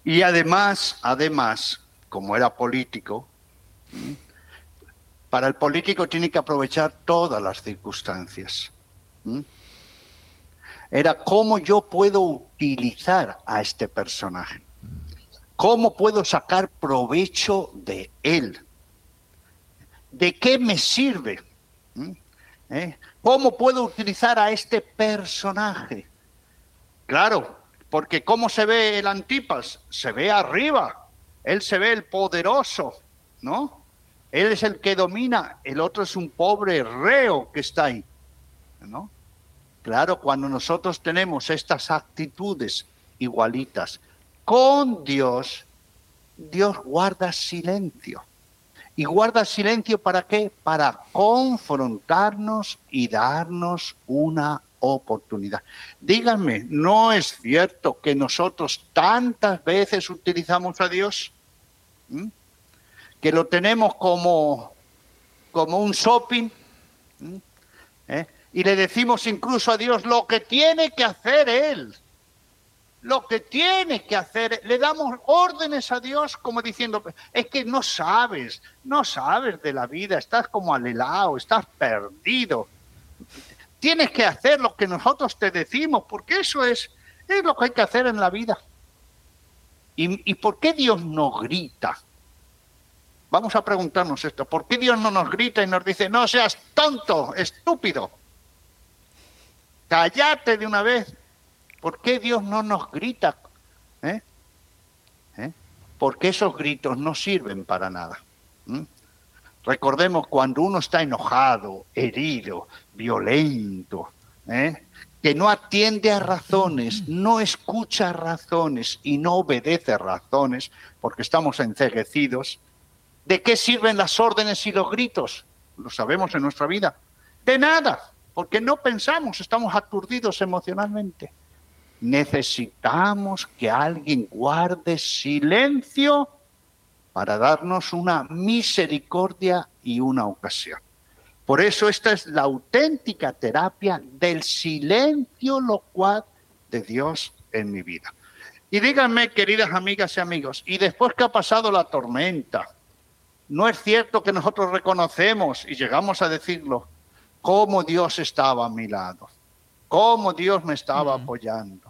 Y además, además, como era político, para el político tiene que aprovechar todas las circunstancias. Era cómo yo puedo utilizar a este personaje. ¿Cómo puedo sacar provecho de él? ¿De qué me sirve? ¿Eh? ¿Cómo puedo utilizar a este personaje? Claro, porque ¿cómo se ve el Antipas? Se ve arriba. Él se ve el poderoso, ¿no? Él es el que domina, el otro es un pobre reo que está ahí, ¿no? Claro, cuando nosotros tenemos estas actitudes igualitas con Dios, Dios guarda silencio. ¿Y guarda silencio para qué? Para confrontarnos y darnos una oportunidad. Díganme, ¿no es cierto que nosotros tantas veces utilizamos a Dios? ¿Mm? Que lo tenemos como, como un shopping. ¿Mm? ¿Eh? Y le decimos incluso a Dios lo que tiene que hacer Él lo que tiene que hacer. Le damos órdenes a Dios como diciendo, es que no sabes, no sabes de la vida, estás como alelado, estás perdido. Tienes que hacer lo que nosotros te decimos, porque eso es, es lo que hay que hacer en la vida. ¿Y, ¿Y por qué Dios nos grita? Vamos a preguntarnos esto. ¿Por qué Dios no nos grita y nos dice, no seas tonto, estúpido? Cállate de una vez, ¿Por qué Dios no nos grita? ¿Eh? ¿Eh? Porque esos gritos no sirven para nada. Recordemos cuando uno está enojado, herido, violento, ¿eh? que no atiende a razones, no escucha razones y no obedece razones, porque estamos enceguecidos, ¿de qué sirven las órdenes y los gritos? Lo sabemos en nuestra vida. De nada, porque no pensamos, estamos aturdidos emocionalmente necesitamos que alguien guarde silencio para darnos una misericordia y una ocasión. Por eso esta es la auténtica terapia del silencio locuaz de Dios en mi vida. Y díganme, queridas amigas y amigos, y después que ha pasado la tormenta, no es cierto que nosotros reconocemos y llegamos a decirlo, cómo Dios estaba a mi lado, cómo Dios me estaba apoyando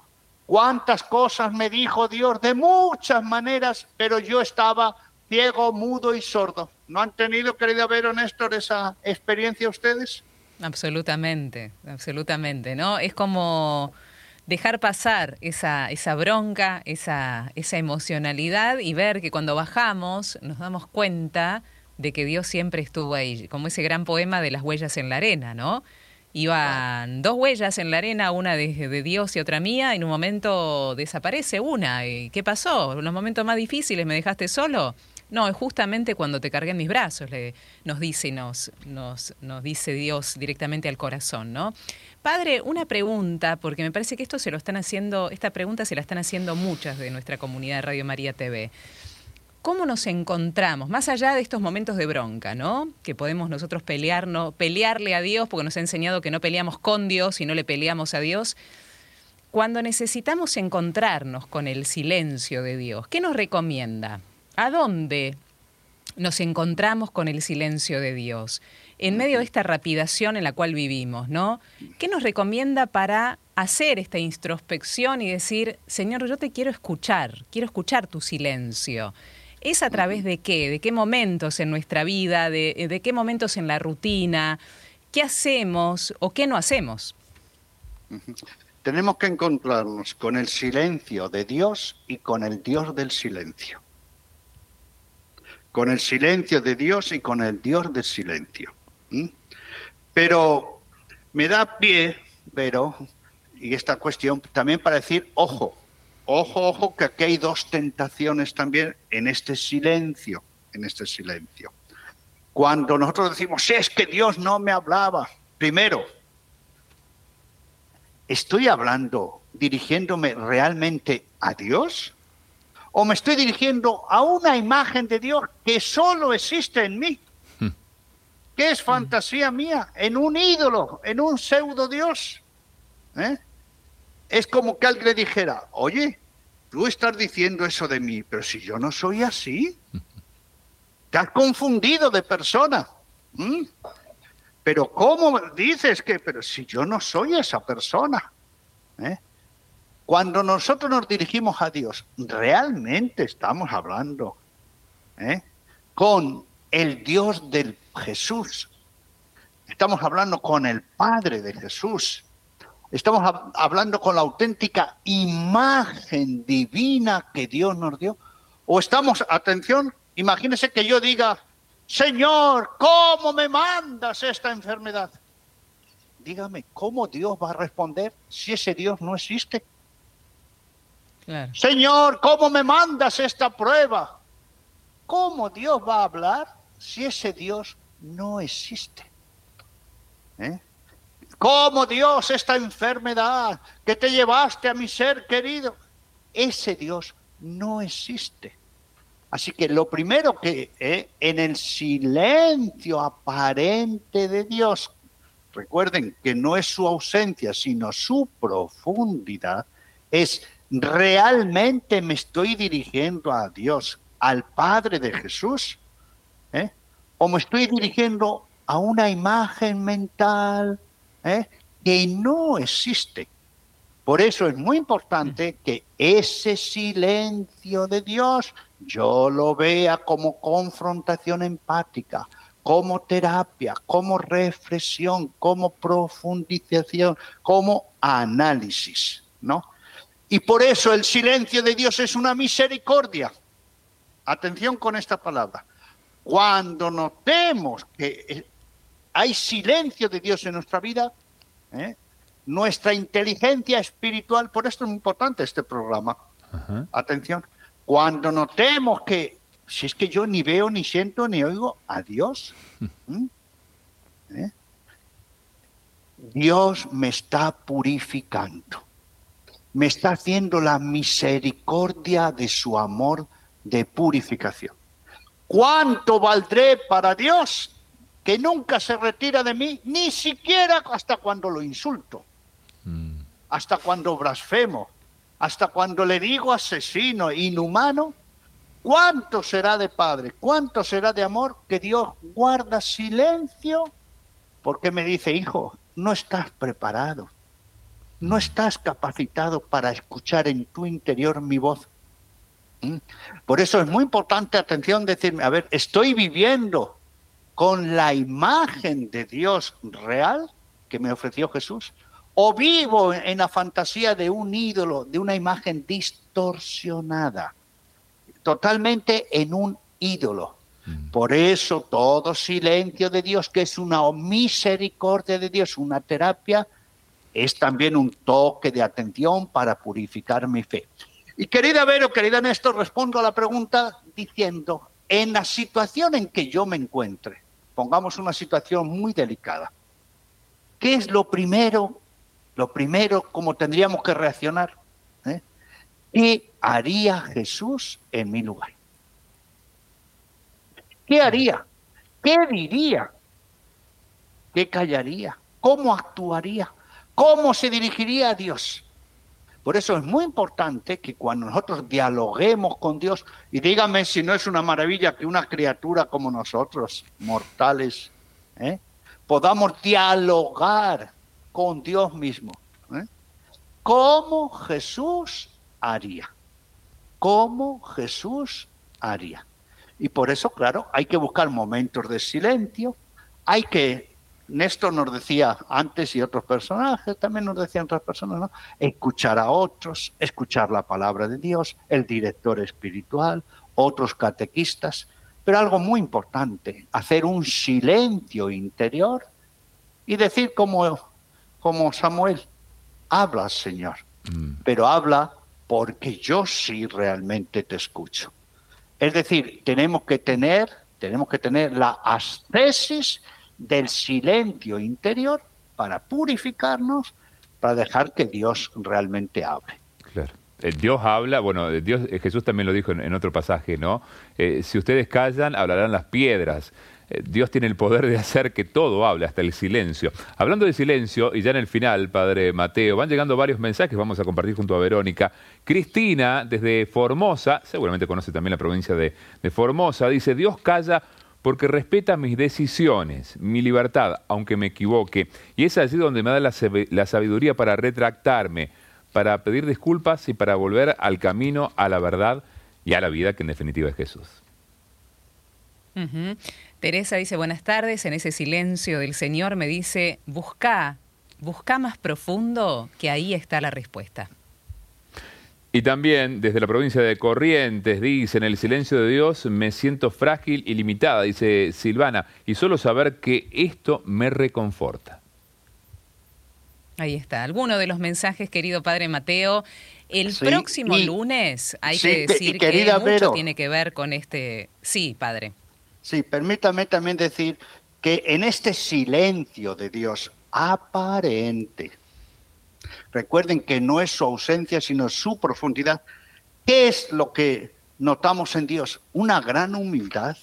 Cuántas cosas me dijo Dios de muchas maneras, pero yo estaba ciego, mudo y sordo. ¿No han tenido, querida Vero Néstor, esa experiencia ustedes? Absolutamente, absolutamente, ¿no? Es como dejar pasar esa, esa bronca, esa, esa emocionalidad y ver que cuando bajamos nos damos cuenta de que Dios siempre estuvo ahí, como ese gran poema de las huellas en la arena, ¿no? Iban dos huellas en la arena, una de, de Dios y otra mía, y en un momento desaparece una. ¿Y ¿Qué pasó? ¿En los momentos más difíciles me dejaste solo? No, es justamente cuando te cargué en mis brazos, le, nos dice nos, nos, nos dice Dios directamente al corazón, ¿no? Padre, una pregunta, porque me parece que esto se lo están haciendo, esta pregunta se la están haciendo muchas de nuestra comunidad de Radio María TV. ¿Cómo nos encontramos, más allá de estos momentos de bronca, ¿no? Que podemos nosotros pelearnos, pelearle a Dios, porque nos ha enseñado que no peleamos con Dios y no le peleamos a Dios. Cuando necesitamos encontrarnos con el silencio de Dios, ¿qué nos recomienda? ¿A dónde nos encontramos con el silencio de Dios? En medio de esta rapidación en la cual vivimos, ¿no? ¿Qué nos recomienda para hacer esta introspección y decir, Señor, yo te quiero escuchar, quiero escuchar tu silencio? ¿Es a través de qué? ¿De qué momentos en nuestra vida? ¿De, de qué momentos en la rutina? ¿Qué hacemos o qué no hacemos? Tenemos que encontrarnos con el silencio de Dios y con el Dios del silencio con el silencio de Dios y con el Dios del silencio. Pero me da pie, pero, y esta cuestión también para decir, ojo, ojo, ojo, que aquí hay dos tentaciones también en este silencio, en este silencio. Cuando nosotros decimos, "Sí, es que Dios no me hablaba, primero, ¿estoy hablando, dirigiéndome realmente a Dios? ¿O me estoy dirigiendo a una imagen de Dios que solo existe en mí? que es fantasía mía, en un ídolo, en un pseudo Dios. ¿Eh? Es como que alguien le dijera, oye, tú estás diciendo eso de mí, pero si yo no soy así, te has confundido de persona. ¿Mm? Pero ¿cómo dices que, pero si yo no soy esa persona? ¿Eh? Cuando nosotros nos dirigimos a Dios, realmente estamos hablando ¿eh? con el Dios del Jesús. Estamos hablando con el Padre de Jesús. Estamos hab- hablando con la auténtica imagen divina que Dios nos dio. O estamos, atención, imagínese que yo diga, Señor, ¿cómo me mandas esta enfermedad? Dígame, ¿cómo Dios va a responder si ese Dios no existe? Señor, ¿cómo me mandas esta prueba? ¿Cómo Dios va a hablar si ese Dios no existe? ¿Eh? ¿Cómo Dios esta enfermedad que te llevaste a mi ser querido? Ese Dios no existe. Así que lo primero que eh, en el silencio aparente de Dios, recuerden que no es su ausencia, sino su profundidad, es realmente me estoy dirigiendo a Dios, al Padre de Jesús, ¿eh? o me estoy dirigiendo a una imagen mental ¿eh? que no existe. Por eso es muy importante que ese silencio de Dios yo lo vea como confrontación empática, como terapia, como reflexión, como profundización, como análisis, ¿no? Y por eso el silencio de Dios es una misericordia. Atención con esta palabra. Cuando notemos que eh, hay silencio de Dios en nuestra vida, ¿eh? nuestra inteligencia espiritual, por esto es muy importante este programa. Ajá. Atención. Cuando notemos que, si es que yo ni veo, ni siento, ni oigo a Dios. ¿Eh? Dios me está purificando me está haciendo la misericordia de su amor de purificación. ¿Cuánto valdré para Dios que nunca se retira de mí, ni siquiera hasta cuando lo insulto, Mm. hasta cuando blasfemo, hasta cuando le digo asesino, inhumano? ¿Cuánto será de Padre? ¿Cuánto será de amor que Dios guarda silencio? Porque me dice, hijo, no estás preparado no estás capacitado para escuchar en tu interior mi voz. ¿Mm? Por eso es muy importante, atención, decirme, a ver, ¿estoy viviendo con la imagen de Dios real que me ofreció Jesús? ¿O vivo en la fantasía de un ídolo, de una imagen distorsionada? Totalmente en un ídolo. Por eso todo silencio de Dios, que es una misericordia de Dios, una terapia, es también un toque de atención para purificar mi fe. Y querida Vero, querida Néstor, respondo a la pregunta diciendo, en la situación en que yo me encuentre, pongamos una situación muy delicada, ¿qué es lo primero, lo primero, cómo tendríamos que reaccionar? ¿Eh? ¿Qué haría Jesús en mi lugar? ¿Qué haría? ¿Qué diría? ¿Qué callaría? ¿Cómo actuaría? ¿Cómo se dirigiría a Dios? Por eso es muy importante que cuando nosotros dialoguemos con Dios, y dígame si no es una maravilla que una criatura como nosotros, mortales, ¿eh? podamos dialogar con Dios mismo. ¿eh? ¿Cómo Jesús haría? ¿Cómo Jesús haría? Y por eso, claro, hay que buscar momentos de silencio, hay que, Néstor nos decía antes y otros personajes, también nos decían otras personas, ¿no? escuchar a otros, escuchar la palabra de Dios, el director espiritual, otros catequistas, pero algo muy importante, hacer un silencio interior y decir como, como Samuel, habla Señor, pero habla porque yo sí realmente te escucho. Es decir, tenemos que tener, tenemos que tener la ascesis del silencio interior para purificarnos, para dejar que Dios realmente hable. Claro. Eh, Dios habla, bueno, eh, Dios, eh, Jesús también lo dijo en, otro pasaje, ¿no? Si ustedes callan, hablarán las piedras. Dios tiene el poder de hacer que todo hable, hasta el silencio. Hablando de silencio, y ya en el final, Padre Mateo, van llegando varios mensajes, vamos a compartir junto a Verónica. Cristina, desde Formosa, seguramente conoce también la provincia de, de Formosa, dice, Dios calla porque respeta mis decisiones, mi libertad, aunque me equivoque. Y es allí donde me da la, sabiduría para retractarme, para pedir disculpas y para volver al camino, a la verdad y a la vida, que en definitiva es Jesús. Teresa dice, buenas tardes, en ese silencio del Señor me dice, busca, busca más profundo, que ahí está la respuesta. Y también desde la provincia de Corrientes dice, en el silencio de Dios me siento frágil y limitada, dice Silvana, y solo saber que esto me reconforta. Ahí está. Alguno de los mensajes, querido Padre Mateo. El Sí, próximo y- lunes hay sí, que decir que mucho Vero. tiene que ver con este... Sí, Padre. Sí, permítame también decir que en este silencio de Dios aparente, recuerden que no es su ausencia, sino su profundidad, ¿qué es lo que notamos en Dios? Una gran humildad.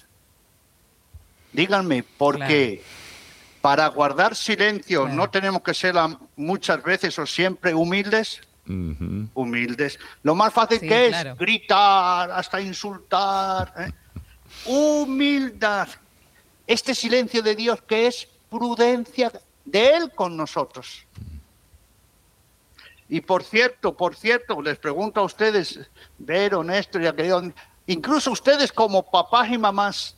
Díganme, porque para guardar silencio Claro. no tenemos que ser muchas veces o siempre humildes. Humildes. Lo más fácil Sí, que claro. es gritar, hasta insultar. ¿eh? Humildad. Este silencio de Dios que es prudencia de Él con nosotros. Y por cierto, por cierto, les pregunto a ustedes, Vero, Néstor y aquello, incluso ustedes como papás y mamás,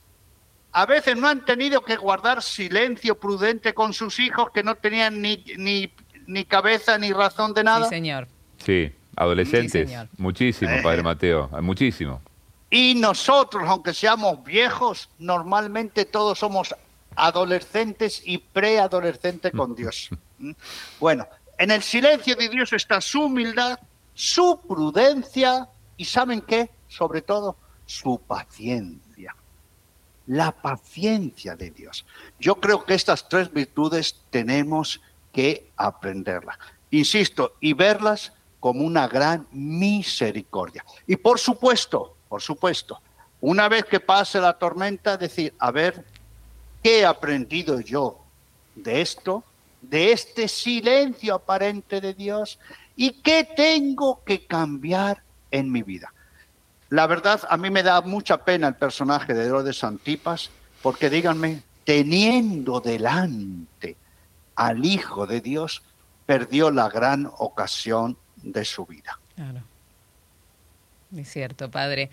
a veces no han tenido que guardar silencio prudente con sus hijos que no tenían ni, ni, ni cabeza ni razón de nada. Sí, señor. Sí, adolescentes, Sí, señor. muchísimo, Eh. Padre Mateo, muchísimo. Y nosotros, aunque seamos viejos, normalmente todos somos adolescentes y preadolescentes con Dios. ¿Mm? Bueno, en el silencio de Dios está su humildad, su prudencia y ¿saben qué? Sobre todo, su paciencia. La paciencia de Dios. Yo creo que estas tres virtudes tenemos que aprenderlas. Insisto, y verlas como una gran misericordia. Y por supuesto, por supuesto, una vez que pase la tormenta, decir, a ver, ¿qué he aprendido yo de esto? De este silencio aparente de Dios y qué tengo que cambiar en mi vida. La verdad, a mí me da mucha pena el personaje de Herodes Antipas, porque díganme, teniendo delante al Hijo de Dios, perdió la gran ocasión de su vida. Claro. Es cierto, padre.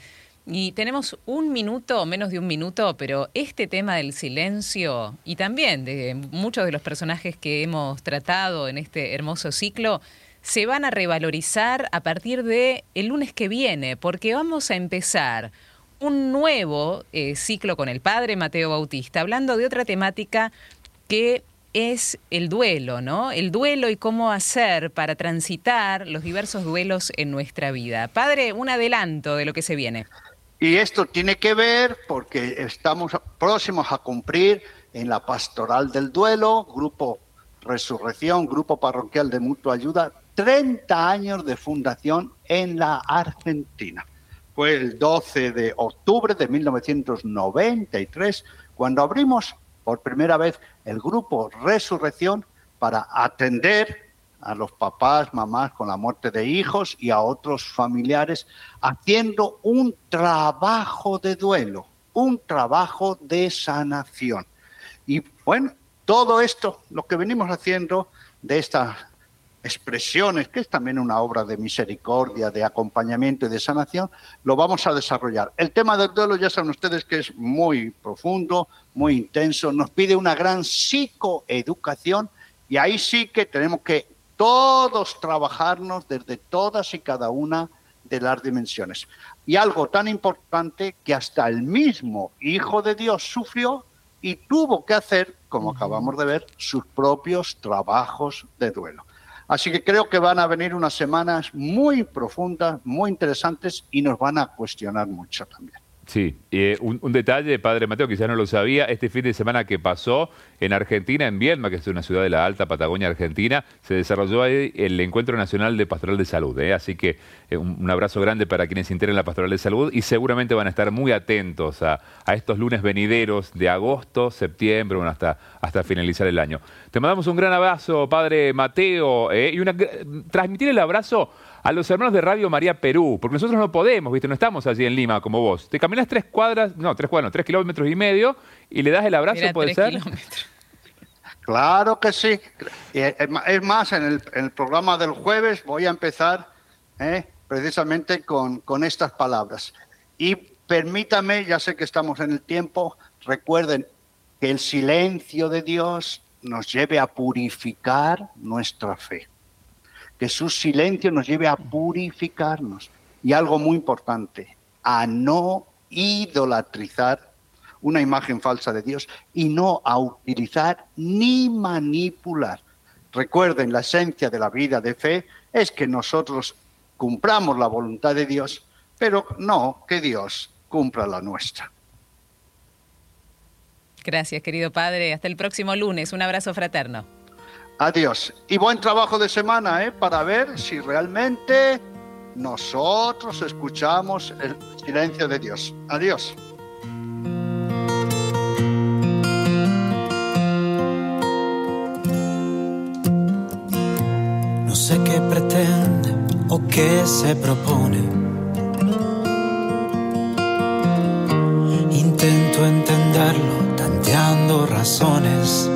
Y tenemos un minuto, menos de un minuto, pero este tema del silencio y también de muchos de los personajes que hemos tratado en este hermoso ciclo se van a revalorizar a partir de el lunes que viene, porque vamos a empezar un nuevo eh, ciclo con el padre Mateo Bautista, hablando de otra temática que es el duelo, ¿no? El duelo y cómo hacer para transitar los diversos duelos en nuestra vida. Padre, un adelanto de lo que se viene. Y esto tiene que ver porque estamos próximos a cumplir en la pastoral del duelo, grupo Resurrección, grupo parroquial de mutua ayuda, 30 años de fundación en la Argentina. Fue el 12 de octubre de 1993 cuando abrimos por primera vez el grupo Resurrección para atender a los papás, mamás con la muerte de hijos y a otros familiares, haciendo un trabajo de duelo, un trabajo de sanación. Y bueno, todo esto, lo que venimos haciendo de estas expresiones, que es también una obra de misericordia, de acompañamiento y de sanación, lo vamos a desarrollar. El tema del duelo ya saben ustedes que es muy profundo, muy intenso, nos pide una gran psicoeducación y ahí sí que tenemos que todos trabajarnos desde todas y cada una de las dimensiones. Y algo tan importante que hasta el mismo Hijo de Dios sufrió y tuvo que hacer, como acabamos de ver, sus propios trabajos de duelo. Así que creo que van a venir unas semanas muy profundas, muy interesantes y nos van a cuestionar mucho también. Sí, eh, un, detalle, padre Mateo, quizás no lo sabía, este fin de semana que pasó en Argentina, en Viedma, que es una ciudad de la alta Patagonia Argentina, se desarrolló ahí el Encuentro Nacional de Pastoral de Salud. ¿eh? Así que eh, un, abrazo grande para quienes se integren la Pastoral de Salud y seguramente van a estar muy atentos a, estos lunes venideros de agosto, septiembre, bueno, hasta, hasta finalizar el año. Te mandamos un gran abrazo, padre Mateo, y una, transmitir el abrazo a los hermanos de Radio María Perú, porque nosotros no podemos, ¿viste? No estamos allí en Lima como vos. Te caminas tres cuadras, no, tres cuadras, no, tres kilómetros y medio y le das el abrazo, ¿puede ser? Claro que sí. Es más, en el, programa del jueves voy a empezar ¿eh? precisamente con, con estas palabras. Y permítame, ya sé que estamos en el tiempo, recuerden que el silencio de Dios nos lleve a purificar nuestra fe que su silencio nos lleve a purificarnos. Y algo muy importante, a no idolatrizar una imagen falsa de Dios y no a utilizar ni manipular. Recuerden, la esencia de la vida de fe es que nosotros cumplamos la voluntad de Dios, pero no que Dios cumpla la nuestra. Gracias, querido Padre. Hasta el próximo lunes. Un abrazo fraterno. Adiós. Y buen trabajo de semana, ¿eh? Para ver si realmente nosotros escuchamos el silencio de Dios. Adiós. No sé qué pretende o qué se propone. Intento entenderlo tanteando razones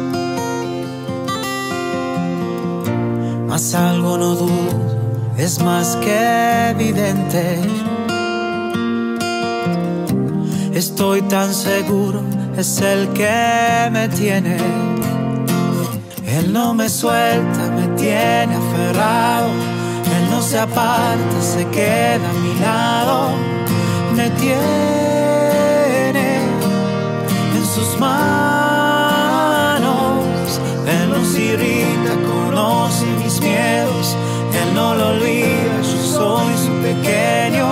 algo no dudo, es más que evidente. Estoy tan seguro, es el que me tiene. Él no me suelta, me tiene aferrado. Él no se aparta, se queda a mi lado. Me tiene en sus manos. Él nos irrita, conoce Él no lo olvida, yo soy su pequeño,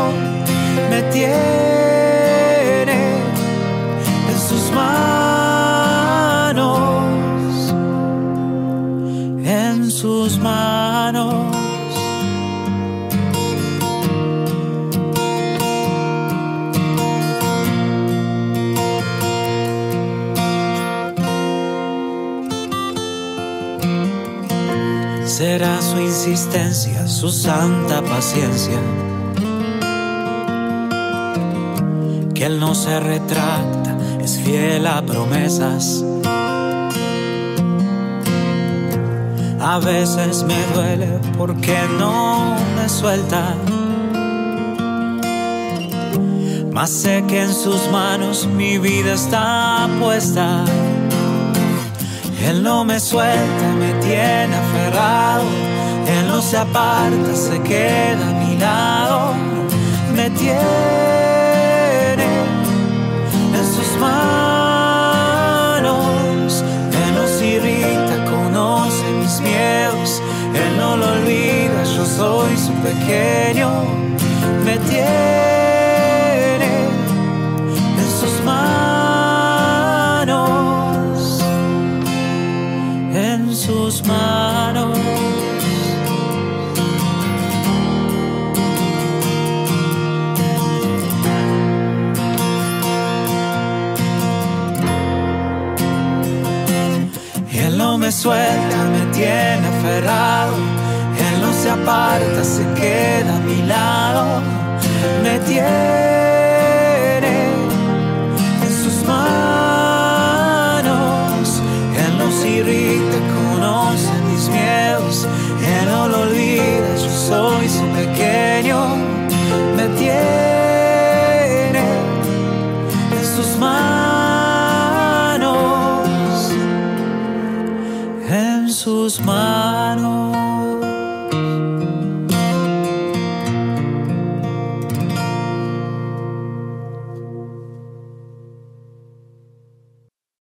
me tiene en sus manos, en sus manos. Será su insistencia, su santa paciencia. Que Él no se retracta, es fiel a promesas. A veces me duele porque no me suelta. Mas sé que en sus manos mi vida está puesta. Él no me suelta, me tiene aferrado. Él no se aparta, se queda a mi lado. Me tiene en sus manos. Él nos irrita, conoce mis miedos. Él no lo olvida, yo soy su pequeño. Me tiene sus manos. Y Él no me suelta, me tiene aferrado. Él no se aparta, se queda a mi lado. Me tiene